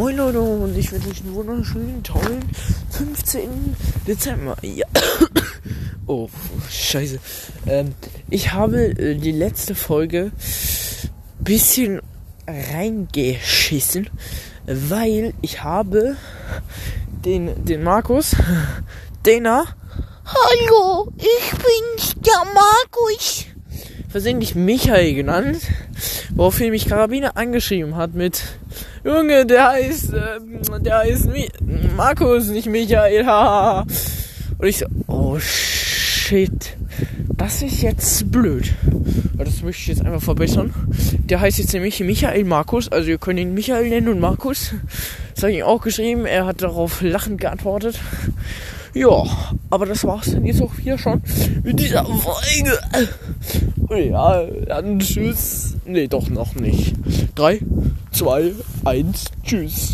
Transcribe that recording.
Moin Leute und ich wünsche euch einen wunderschönen, tollen 15. Dezember. Ja. Oh, scheiße. Ähm, ich habe äh, die letzte Folge bisschen reingeschissen, weil ich habe den, den Markus, Dena, Hallo, ich bin's, der Markus. Versehentlich Michael genannt, woraufhin mich Karabiner angeschrieben hat mit Junge, der heißt, ähm, der heißt Mi Markus, nicht Michael, haha. Und ich so, oh shit, das ist jetzt blöd. Aber Das möchte ich jetzt einfach verbessern. Der heißt jetzt nämlich Michael Markus, also ihr könnt ihn Michael nennen und Markus. Das habe ich ihm auch geschrieben, er hat darauf lachend geantwortet. Ja, aber das war's dann jetzt auch wieder schon mit dieser Folge. Ja, dann tschüss. Nee, doch noch nicht. 3, 2, 1, tschüss.